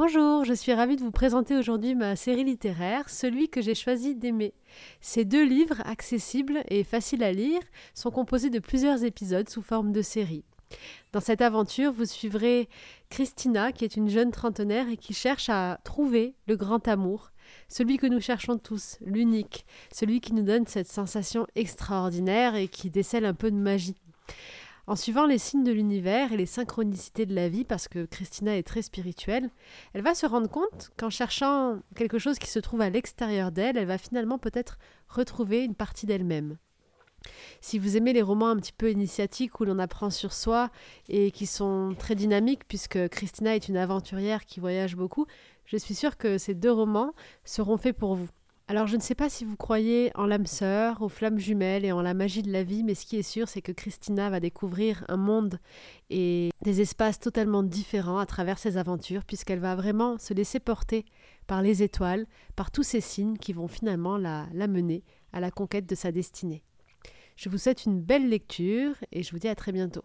Bonjour, je suis ravie de vous présenter aujourd'hui ma série littéraire, Celui que j'ai choisi d'aimer. Ces deux livres, accessibles et faciles à lire, sont composés de plusieurs épisodes sous forme de série. Dans cette aventure, vous suivrez Christina, qui est une jeune trentenaire et qui cherche à trouver le grand amour, celui que nous cherchons tous, l'unique, celui qui nous donne cette sensation extraordinaire et qui décèle un peu de magie. En suivant les signes de l'univers et les synchronicités de la vie, parce que Christina est très spirituelle, elle va se rendre compte qu'en cherchant quelque chose qui se trouve à l'extérieur d'elle, elle va finalement peut-être retrouver une partie d'elle-même. Si vous aimez les romans un petit peu initiatiques où l'on apprend sur soi et qui sont très dynamiques, puisque Christina est une aventurière qui voyage beaucoup, je suis sûre que ces deux romans seront faits pour vous. Alors je ne sais pas si vous croyez en l'âme sœur, aux flammes jumelles et en la magie de la vie, mais ce qui est sûr, c'est que Christina va découvrir un monde et des espaces totalement différents à travers ses aventures, puisqu'elle va vraiment se laisser porter par les étoiles, par tous ces signes qui vont finalement la, la mener à la conquête de sa destinée. Je vous souhaite une belle lecture et je vous dis à très bientôt.